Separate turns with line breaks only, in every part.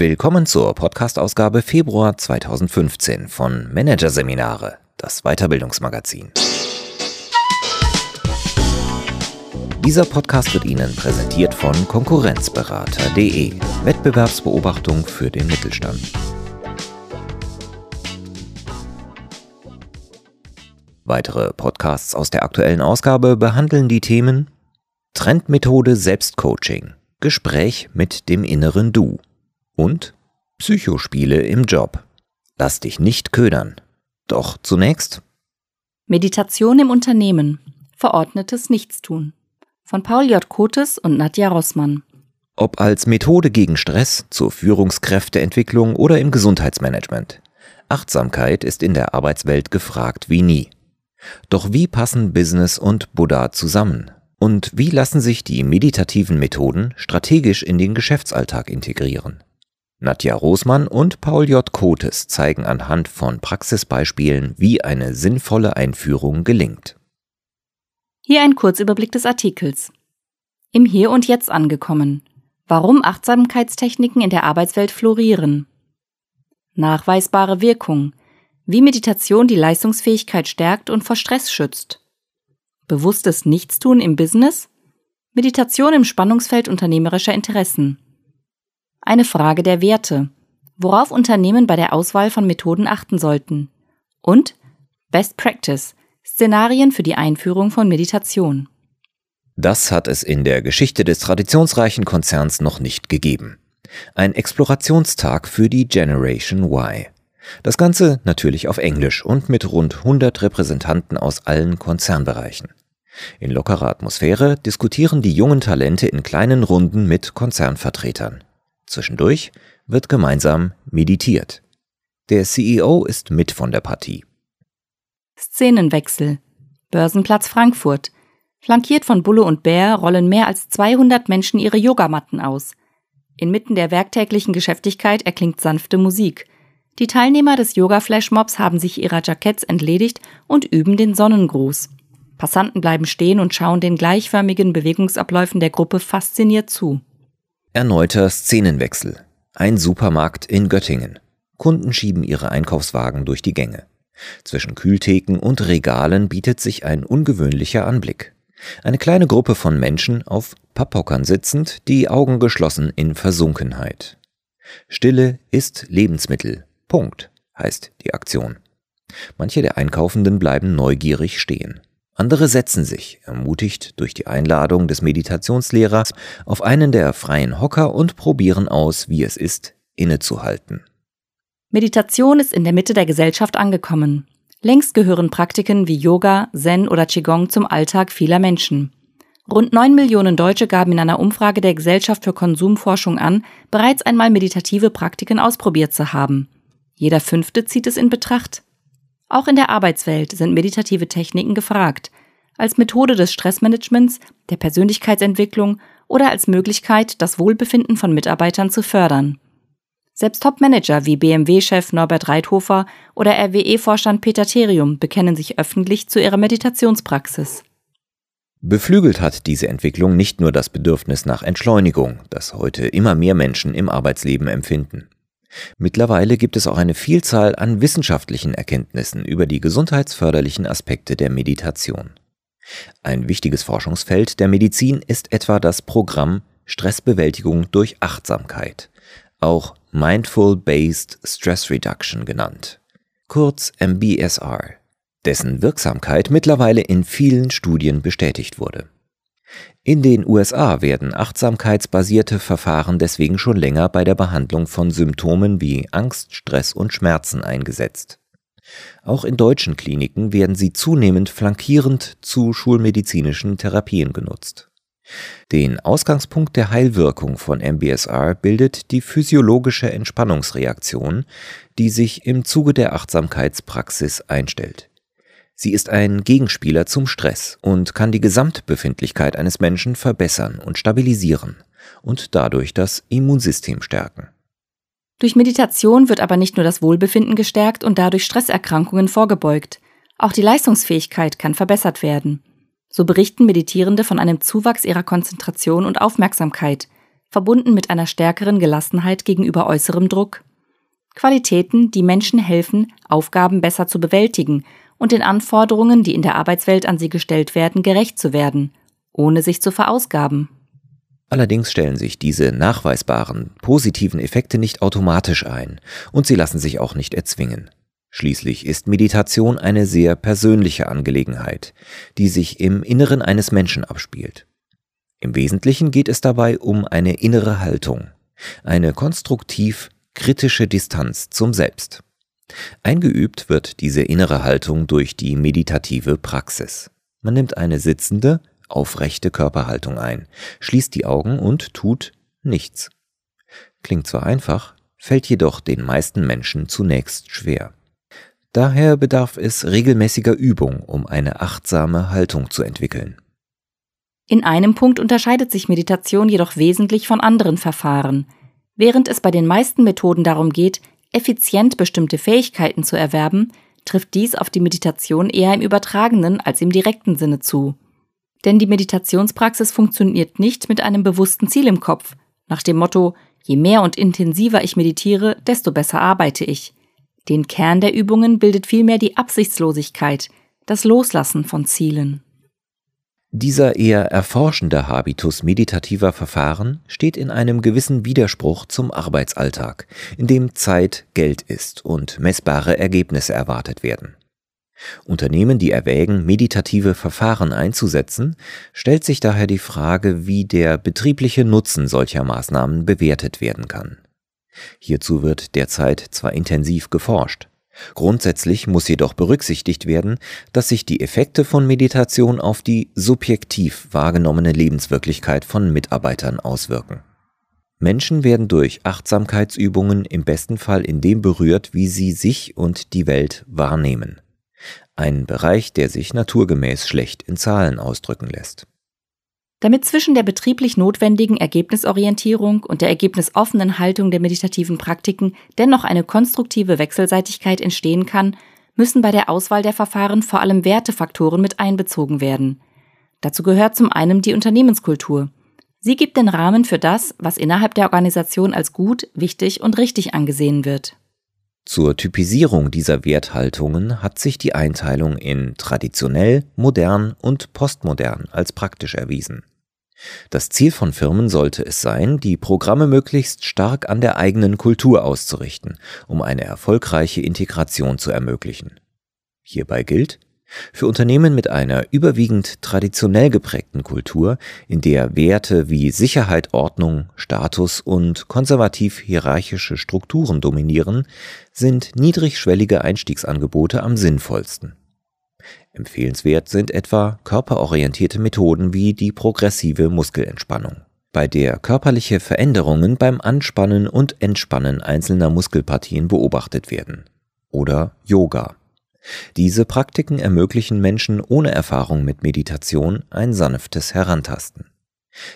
Willkommen zur Podcast-Ausgabe Februar 2015 von Managerseminare, das Weiterbildungsmagazin. Dieser Podcast wird Ihnen präsentiert von Konkurrenzberater.de, Wettbewerbsbeobachtung für den Mittelstand. Weitere Podcasts aus der aktuellen Ausgabe behandeln die Themen Trendmethode Selbstcoaching, Gespräch mit dem inneren Du und Psychospiele im Job. Lass dich nicht ködern. Doch zunächst
Meditation im Unternehmen. Verordnetes Nichtstun. Von Paul J. Kotes und Nadja Rossmann.
Ob als Methode gegen Stress, zur Führungskräfteentwicklung oder im Gesundheitsmanagement. Achtsamkeit ist in der Arbeitswelt gefragt wie nie. Doch wie passen Business und Buddha zusammen? Und wie lassen sich die meditativen Methoden strategisch in den Geschäftsalltag integrieren? Nadja Rosmann und Paul J. Kotes zeigen anhand von Praxisbeispielen, wie eine sinnvolle Einführung gelingt.
Hier ein Kurzüberblick des Artikels. Im Hier und Jetzt angekommen. Warum Achtsamkeitstechniken in der Arbeitswelt florieren. Nachweisbare Wirkung wie Meditation die Leistungsfähigkeit stärkt und vor Stress schützt. Bewusstes Nichtstun im Business, Meditation im Spannungsfeld unternehmerischer Interessen. Eine Frage der Werte, worauf Unternehmen bei der Auswahl von Methoden achten sollten. Und Best Practice, Szenarien für die Einführung von Meditation.
Das hat es in der Geschichte des traditionsreichen Konzerns noch nicht gegeben. Ein Explorationstag für die Generation Y. Das Ganze natürlich auf Englisch und mit rund 100 Repräsentanten aus allen Konzernbereichen. In lockerer Atmosphäre diskutieren die jungen Talente in kleinen Runden mit Konzernvertretern. Zwischendurch wird gemeinsam meditiert. Der CEO ist mit von der Partie.
Szenenwechsel. Börsenplatz Frankfurt. Flankiert von Bulle und Bär rollen mehr als 200 Menschen ihre Yogamatten aus. Inmitten der werktäglichen Geschäftigkeit erklingt sanfte Musik. Die Teilnehmer des Yoga-Flashmobs haben sich ihrer Jacketts entledigt und üben den Sonnengruß. Passanten bleiben stehen und schauen den gleichförmigen Bewegungsabläufen der Gruppe fasziniert zu.
Erneuter Szenenwechsel. Ein Supermarkt in Göttingen. Kunden schieben ihre Einkaufswagen durch die Gänge. Zwischen Kühltheken und Regalen bietet sich ein ungewöhnlicher Anblick. Eine kleine Gruppe von Menschen auf Papphockern sitzend, die Augen geschlossen in Versunkenheit. Stille ist Lebensmittel, Punkt, heißt die Aktion. Manche der Einkaufenden bleiben neugierig stehen. Andere setzen sich, ermutigt durch die Einladung des Meditationslehrers, auf einen der freien Hocker und probieren aus, wie es ist, innezuhalten.
Meditation ist in der Mitte der Gesellschaft angekommen. Längst gehören Praktiken wie Yoga, Zen oder Qigong zum Alltag vieler Menschen. Rund neun Millionen Deutsche gaben in einer Umfrage der Gesellschaft für Konsumforschung an, bereits einmal meditative Praktiken ausprobiert zu haben. Jeder Fünfte zieht es in Betracht. Auch in der Arbeitswelt sind meditative Techniken gefragt, als Methode des Stressmanagements, der Persönlichkeitsentwicklung oder als Möglichkeit, das Wohlbefinden von Mitarbeitern zu fördern. Selbst Top-Manager wie BMW-Chef Norbert Reithofer oder RWE-Vorstand Peter Therium bekennen sich öffentlich zu ihrer Meditationspraxis.
Beflügelt hat diese Entwicklung nicht nur das Bedürfnis nach Entschleunigung, das heute immer mehr Menschen im Arbeitsleben empfinden. Mittlerweile gibt es auch eine Vielzahl an wissenschaftlichen Erkenntnissen über die gesundheitsförderlichen Aspekte der Meditation. Ein wichtiges Forschungsfeld der Medizin ist etwa das Programm Stressbewältigung durch Achtsamkeit, auch Mindful Based Stress Reduction genannt, kurz MBSR, dessen Wirksamkeit mittlerweile in vielen Studien bestätigt wurde. In den USA werden achtsamkeitsbasierte Verfahren deswegen schon länger bei der Behandlung von Symptomen wie Angst, Stress und Schmerzen eingesetzt. Auch in deutschen Kliniken werden sie zunehmend flankierend zu schulmedizinischen Therapien genutzt. Den Ausgangspunkt der Heilwirkung von MBSR bildet die physiologische Entspannungsreaktion, die sich im Zuge der Achtsamkeitspraxis einstellt. Sie ist ein Gegenspieler zum Stress und kann die Gesamtbefindlichkeit eines Menschen verbessern und stabilisieren und dadurch das Immunsystem stärken.
Durch Meditation wird aber nicht nur das Wohlbefinden gestärkt und dadurch Stresserkrankungen vorgebeugt. Auch die Leistungsfähigkeit kann verbessert werden. So berichten Meditierende von einem Zuwachs ihrer Konzentration und Aufmerksamkeit, verbunden mit einer stärkeren Gelassenheit gegenüber äußerem Druck. Qualitäten, die Menschen helfen, Aufgaben besser zu bewältigen und den Anforderungen, die in der Arbeitswelt an sie gestellt werden, gerecht zu werden, ohne sich zu verausgaben.
Allerdings stellen sich diese nachweisbaren positiven Effekte nicht automatisch ein und sie lassen sich auch nicht erzwingen. Schließlich ist Meditation eine sehr persönliche Angelegenheit, die sich im Inneren eines Menschen abspielt. Im Wesentlichen geht es dabei um eine innere Haltung, eine konstruktiv kritische Distanz zum Selbst. Eingeübt wird diese innere Haltung durch die meditative Praxis. Man nimmt eine sitzende, aufrechte Körperhaltung ein, schließt die Augen und tut nichts. Klingt zwar einfach, fällt jedoch den meisten Menschen zunächst schwer. Daher bedarf es regelmäßiger Übung, um eine achtsame Haltung zu entwickeln.
In einem Punkt unterscheidet sich Meditation jedoch wesentlich von anderen Verfahren. Während es bei den meisten Methoden darum geht, effizient bestimmte Fähigkeiten zu erwerben, trifft dies auf die Meditation eher im übertragenen als im direkten Sinne zu. Denn die Meditationspraxis funktioniert nicht mit einem bewussten Ziel im Kopf, nach dem Motto, je mehr und intensiver ich meditiere, desto besser arbeite ich. Den Kern der Übungen bildet vielmehr die Absichtslosigkeit, das Loslassen von Zielen.
Dieser eher erforschende Habitus meditativer Verfahren steht in einem gewissen Widerspruch zum Arbeitsalltag, in dem Zeit Geld ist und messbare Ergebnisse erwartet werden. Unternehmen, die erwägen, meditative Verfahren einzusetzen, stellt sich daher die Frage, wie der betriebliche Nutzen solcher Maßnahmen bewertet werden kann. Hierzu wird derzeit zwar intensiv geforscht. Grundsätzlich muss jedoch berücksichtigt werden, dass sich die Effekte von Meditation auf die subjektiv wahrgenommene Lebenswirklichkeit von Mitarbeitern auswirken. Menschen werden durch Achtsamkeitsübungen im besten Fall in dem berührt, wie sie sich und die Welt wahrnehmen. Ein Bereich, der sich naturgemäß schlecht in Zahlen ausdrücken lässt.
Damit zwischen der betrieblich notwendigen Ergebnisorientierung und der ergebnisoffenen Haltung der meditativen Praktiken dennoch eine konstruktive Wechselseitigkeit entstehen kann, müssen bei der Auswahl der Verfahren vor allem Wertefaktoren mit einbezogen werden. Dazu gehört zum einen die Unternehmenskultur. Sie gibt den Rahmen für das, was innerhalb der Organisation als gut, wichtig und richtig angesehen wird.
Zur Typisierung dieser Werthaltungen hat sich die Einteilung in traditionell, modern und postmodern als praktisch erwiesen. Das Ziel von Firmen sollte es sein, die Programme möglichst stark an der eigenen Kultur auszurichten, um eine erfolgreiche Integration zu ermöglichen. Hierbei gilt, für Unternehmen mit einer überwiegend traditionell geprägten Kultur, in der Werte wie Sicherheit, Ordnung, Status und konservativ-hierarchische Strukturen dominieren, sind niedrigschwellige Einstiegsangebote am sinnvollsten. Empfehlenswert sind etwa körperorientierte Methoden wie die progressive Muskelentspannung, bei der körperliche Veränderungen beim Anspannen und Entspannen einzelner Muskelpartien beobachtet werden. Oder Yoga diese Praktiken ermöglichen Menschen ohne Erfahrung mit Meditation ein sanftes Herantasten.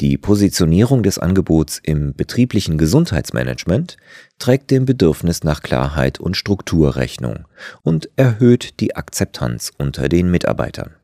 Die Positionierung des Angebots im betrieblichen Gesundheitsmanagement trägt dem Bedürfnis nach Klarheit und Struktur Rechnung und erhöht die Akzeptanz unter den Mitarbeitern.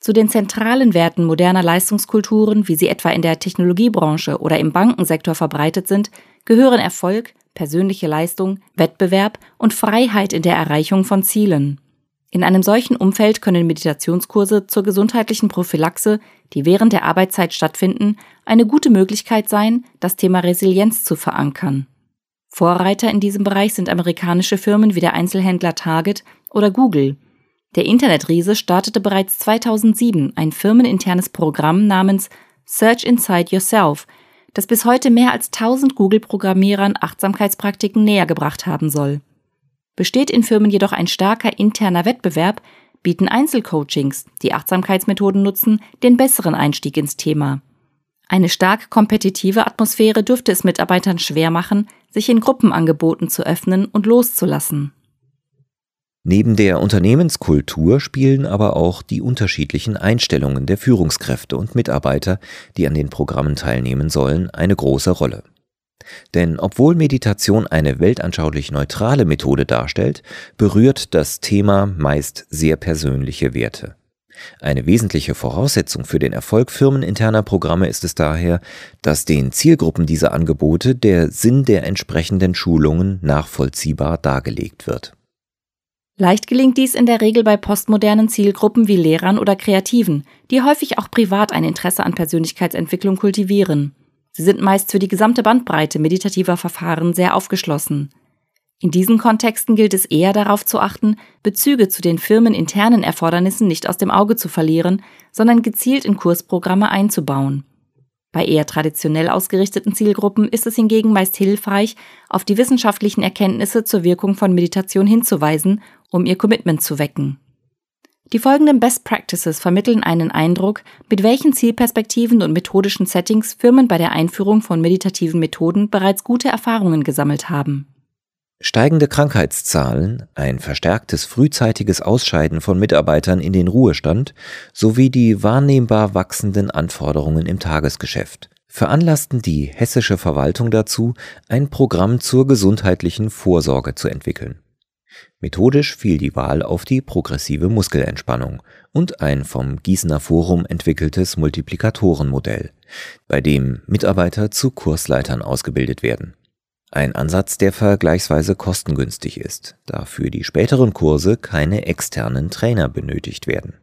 Zu den zentralen Werten moderner Leistungskulturen, wie sie etwa in der Technologiebranche oder im Bankensektor verbreitet sind, gehören Erfolg, persönliche Leistung, Wettbewerb und Freiheit in der Erreichung von Zielen. In einem solchen Umfeld können Meditationskurse zur gesundheitlichen Prophylaxe, die während der Arbeitszeit stattfinden, eine gute Möglichkeit sein, das Thema Resilienz zu verankern. Vorreiter in diesem Bereich sind amerikanische Firmen wie der Einzelhändler Target oder Google. Der Internetriese startete bereits 2007 ein firmeninternes Programm namens Search Inside Yourself, das bis heute mehr als 1000 Google-Programmierern Achtsamkeitspraktiken näher gebracht haben soll. Besteht in Firmen jedoch ein starker interner Wettbewerb, bieten Einzelcoachings, die Achtsamkeitsmethoden nutzen, den besseren Einstieg ins Thema. Eine stark kompetitive Atmosphäre dürfte es Mitarbeitern schwer machen, sich in Gruppenangeboten zu öffnen und loszulassen.
Neben der Unternehmenskultur spielen aber auch die unterschiedlichen Einstellungen der Führungskräfte und Mitarbeiter, die an den Programmen teilnehmen sollen, eine große Rolle. Denn obwohl Meditation eine weltanschaulich neutrale Methode darstellt, berührt das Thema meist sehr persönliche Werte. Eine wesentliche Voraussetzung für den Erfolg firmeninterner Programme ist es daher, dass den Zielgruppen dieser Angebote der Sinn der entsprechenden Schulungen nachvollziehbar dargelegt wird.
Leicht gelingt dies in der Regel bei postmodernen Zielgruppen wie Lehrern oder Kreativen, die häufig auch privat ein Interesse an Persönlichkeitsentwicklung kultivieren. Sie sind meist für die gesamte Bandbreite meditativer Verfahren sehr aufgeschlossen. In diesen Kontexten gilt es eher darauf zu achten, Bezüge zu den firmeninternen Erfordernissen nicht aus dem Auge zu verlieren, sondern gezielt in Kursprogramme einzubauen. Bei eher traditionell ausgerichteten Zielgruppen ist es hingegen meist hilfreich, auf die wissenschaftlichen Erkenntnisse zur Wirkung von Meditation hinzuweisen, um ihr Commitment zu wecken. Die folgenden Best Practices vermitteln einen Eindruck, mit welchen Zielperspektiven und methodischen Settings Firmen bei der Einführung von meditativen Methoden bereits gute Erfahrungen gesammelt haben.
Steigende Krankheitszahlen, ein verstärktes frühzeitiges Ausscheiden von Mitarbeitern in den Ruhestand sowie die wahrnehmbar wachsenden Anforderungen im Tagesgeschäft veranlassten die hessische Verwaltung dazu, ein Programm zur gesundheitlichen Vorsorge zu entwickeln. Methodisch fiel die Wahl auf die progressive Muskelentspannung und ein vom Gießener Forum entwickeltes Multiplikatorenmodell, bei dem Mitarbeiter zu Kursleitern ausgebildet werden. Ein Ansatz, der vergleichsweise kostengünstig ist, da für die späteren Kurse keine externen Trainer benötigt werden.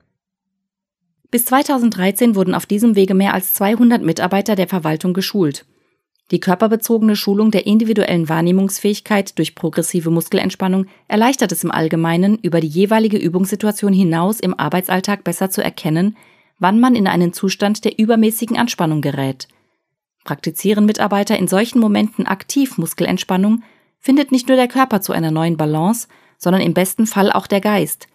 Bis 2013 wurden auf diesem Wege mehr als 200 Mitarbeiter der Verwaltung geschult. Die körperbezogene Schulung der individuellen Wahrnehmungsfähigkeit durch progressive Muskelentspannung erleichtert es im Allgemeinen, über die jeweilige Übungssituation hinaus im Arbeitsalltag besser zu erkennen, wann man in einen Zustand der übermäßigen Anspannung gerät – Praktizieren Mitarbeiter in solchen Momenten aktiv Muskelentspannung, findet nicht nur der Körper zu einer neuen Balance, sondern im besten Fall auch der Geist.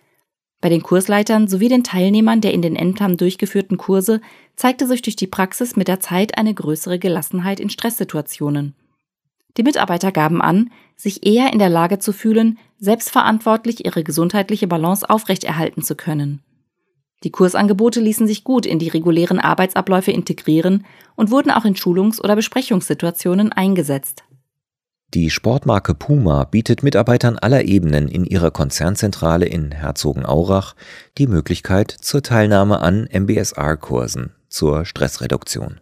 Bei den Kursleitern sowie den Teilnehmern der in den Ämtern durchgeführten Kurse zeigte sich durch die Praxis mit der Zeit eine größere Gelassenheit in Stresssituationen. Die Mitarbeiter gaben an, sich eher in der Lage zu fühlen, selbstverantwortlich ihre gesundheitliche Balance aufrechterhalten zu können. Die Kursangebote ließen sich gut in die regulären Arbeitsabläufe integrieren und wurden auch in Schulungs- oder Besprechungssituationen eingesetzt.
Die Sportmarke Puma bietet Mitarbeitern aller Ebenen in ihrer Konzernzentrale in Herzogenaurach die Möglichkeit zur Teilnahme an MBSR-Kursen zur Stressreduktion.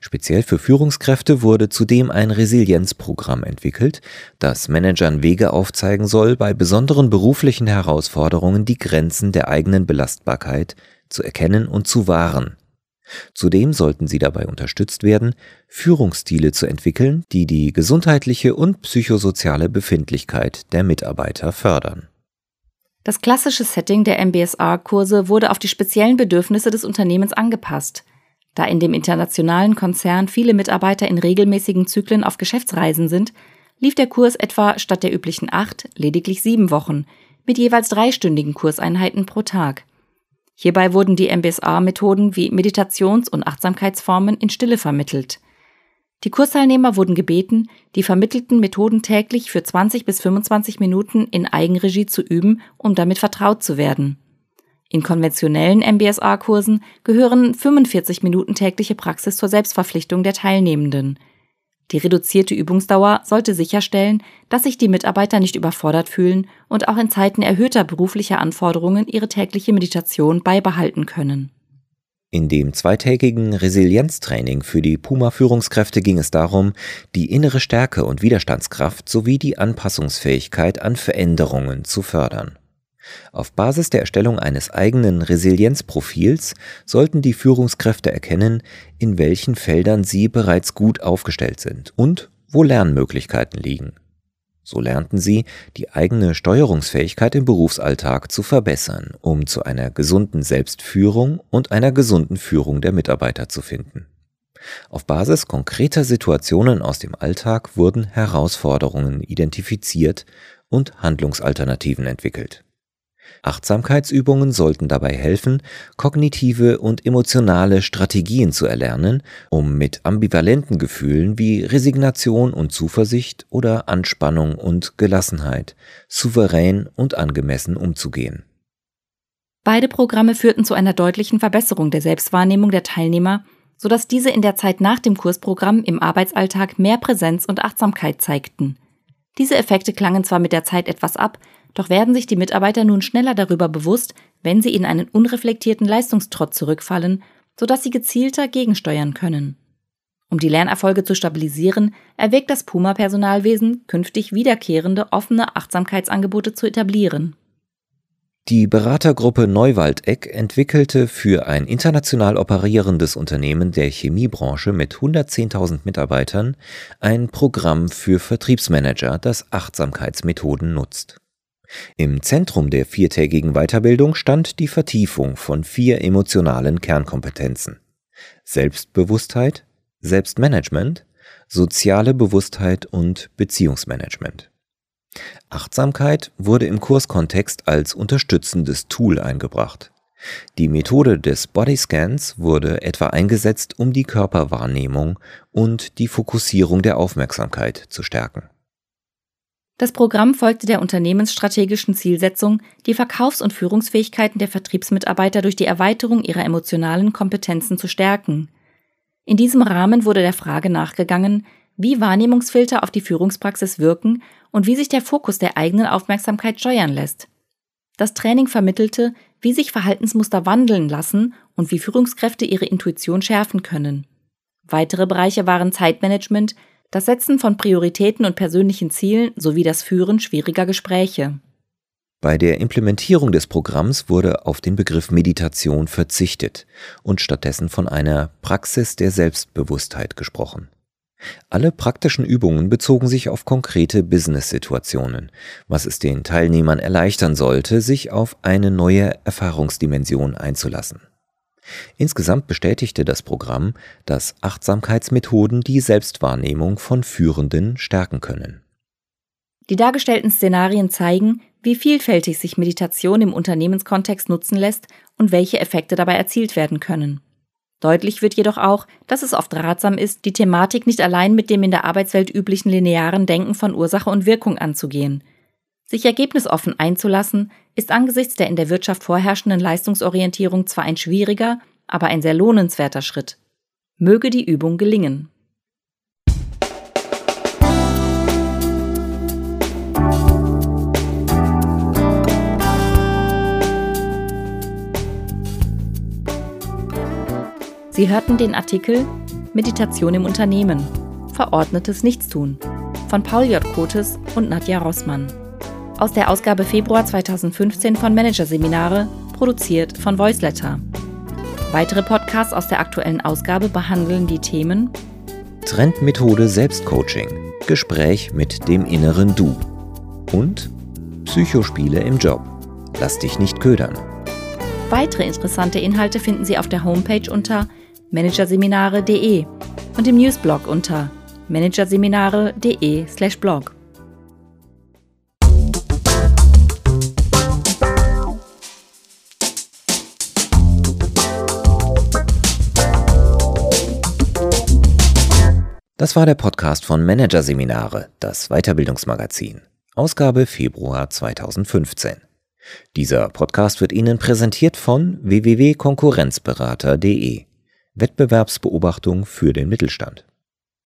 Speziell für Führungskräfte wurde zudem ein Resilienzprogramm entwickelt, das Managern Wege aufzeigen soll, bei besonderen beruflichen Herausforderungen die Grenzen der eigenen Belastbarkeit zu erkennen und zu wahren. Zudem sollten sie dabei unterstützt werden, Führungsstile zu entwickeln, die die gesundheitliche und psychosoziale Befindlichkeit der Mitarbeiter fördern.
Das klassische Setting der MBSR-Kurse wurde auf die speziellen Bedürfnisse des Unternehmens angepasst – da in dem internationalen Konzern viele Mitarbeiter in regelmäßigen Zyklen auf Geschäftsreisen sind, lief der Kurs etwa statt der üblichen acht lediglich sieben Wochen mit jeweils dreistündigen Kurseinheiten pro Tag. Hierbei wurden die MBSA-Methoden wie Meditations- und Achtsamkeitsformen in Stille vermittelt. Die Kursteilnehmer wurden gebeten, die vermittelten Methoden täglich für 20 bis 25 Minuten in Eigenregie zu üben, um damit vertraut zu werden. In konventionellen MBSA-Kursen gehören 45 Minuten tägliche Praxis zur Selbstverpflichtung der Teilnehmenden. Die reduzierte Übungsdauer sollte sicherstellen, dass sich die Mitarbeiter nicht überfordert fühlen und auch in Zeiten erhöhter beruflicher Anforderungen ihre tägliche Meditation beibehalten können.
In dem zweitägigen Resilienztraining für die Puma-Führungskräfte ging es darum, die innere Stärke und Widerstandskraft sowie die Anpassungsfähigkeit an Veränderungen zu fördern. Auf Basis der Erstellung eines eigenen Resilienzprofils sollten die Führungskräfte erkennen, in welchen Feldern sie bereits gut aufgestellt sind und wo Lernmöglichkeiten liegen. So lernten sie, die eigene Steuerungsfähigkeit im Berufsalltag zu verbessern, um zu einer gesunden Selbstführung und einer gesunden Führung der Mitarbeiter zu finden. Auf Basis konkreter Situationen aus dem Alltag wurden Herausforderungen identifiziert und Handlungsalternativen entwickelt. Achtsamkeitsübungen sollten dabei helfen, kognitive und emotionale Strategien zu erlernen, um mit ambivalenten Gefühlen wie Resignation und Zuversicht oder Anspannung und Gelassenheit souverän und angemessen umzugehen.
Beide Programme führten zu einer deutlichen Verbesserung der Selbstwahrnehmung der Teilnehmer, sodass diese in der Zeit nach dem Kursprogramm im Arbeitsalltag mehr Präsenz und Achtsamkeit zeigten. Diese Effekte klangen zwar mit der Zeit etwas ab, doch werden sich die Mitarbeiter nun schneller darüber bewusst, wenn sie in einen unreflektierten Leistungstrott zurückfallen, sodass sie gezielter gegensteuern können. Um die Lernerfolge zu stabilisieren, erwägt das Puma-Personalwesen, künftig wiederkehrende offene Achtsamkeitsangebote zu etablieren.
Die Beratergruppe Neuwaldeck entwickelte für ein international operierendes Unternehmen der Chemiebranche mit 110.000 Mitarbeitern ein Programm für Vertriebsmanager, das Achtsamkeitsmethoden nutzt. Im Zentrum der viertägigen Weiterbildung stand die Vertiefung von vier emotionalen Kernkompetenzen. Selbstbewusstheit, Selbstmanagement, soziale Bewusstheit und Beziehungsmanagement. Achtsamkeit wurde im Kurskontext als unterstützendes Tool eingebracht. Die Methode des Bodyscans wurde etwa eingesetzt, um die Körperwahrnehmung und die Fokussierung der Aufmerksamkeit zu stärken.
Das Programm folgte der unternehmensstrategischen Zielsetzung, die Verkaufs- und Führungsfähigkeiten der Vertriebsmitarbeiter durch die Erweiterung ihrer emotionalen Kompetenzen zu stärken. In diesem Rahmen wurde der Frage nachgegangen, wie Wahrnehmungsfilter auf die Führungspraxis wirken und wie sich der Fokus der eigenen Aufmerksamkeit steuern lässt. Das Training vermittelte, wie sich Verhaltensmuster wandeln lassen und wie Führungskräfte ihre Intuition schärfen können. Weitere Bereiche waren Zeitmanagement, das Setzen von Prioritäten und persönlichen Zielen sowie das Führen schwieriger Gespräche.
Bei der Implementierung des Programms wurde auf den Begriff Meditation verzichtet und stattdessen von einer Praxis der Selbstbewusstheit gesprochen. Alle praktischen Übungen bezogen sich auf konkrete Business-Situationen, was es den Teilnehmern erleichtern sollte, sich auf eine neue Erfahrungsdimension einzulassen. Insgesamt bestätigte das Programm, dass Achtsamkeitsmethoden die Selbstwahrnehmung von Führenden stärken können.
Die dargestellten Szenarien zeigen, wie vielfältig sich Meditation im Unternehmenskontext nutzen lässt und welche Effekte dabei erzielt werden können. Deutlich wird jedoch auch, dass es oft ratsam ist, die Thematik nicht allein mit dem in der Arbeitswelt üblichen linearen Denken von Ursache und Wirkung anzugehen. Sich ergebnisoffen einzulassen, ist angesichts der in der Wirtschaft vorherrschenden Leistungsorientierung zwar ein schwieriger, aber ein sehr lohnenswerter Schritt. Möge die Übung gelingen. Sie hörten den Artikel Meditation im Unternehmen. Verordnetes Nichtstun von Paul J. Kotes und Nadja Rossmann. Aus der Ausgabe Februar 2015 von Managerseminare, produziert von Voiceletter. Weitere Podcasts aus der aktuellen Ausgabe behandeln die Themen
Trendmethode Selbstcoaching, Gespräch mit dem inneren Du und Psychospiele im Job. Lass dich nicht ködern.
Weitere interessante Inhalte finden Sie auf der Homepage unter managerseminare.de und im Newsblog unter managerseminare.de/blog.
Das war der Podcast von Managerseminare, das Weiterbildungsmagazin, Ausgabe Februar 2015. Dieser Podcast wird Ihnen präsentiert von www.konkurrenzberater.de Wettbewerbsbeobachtung für den Mittelstand.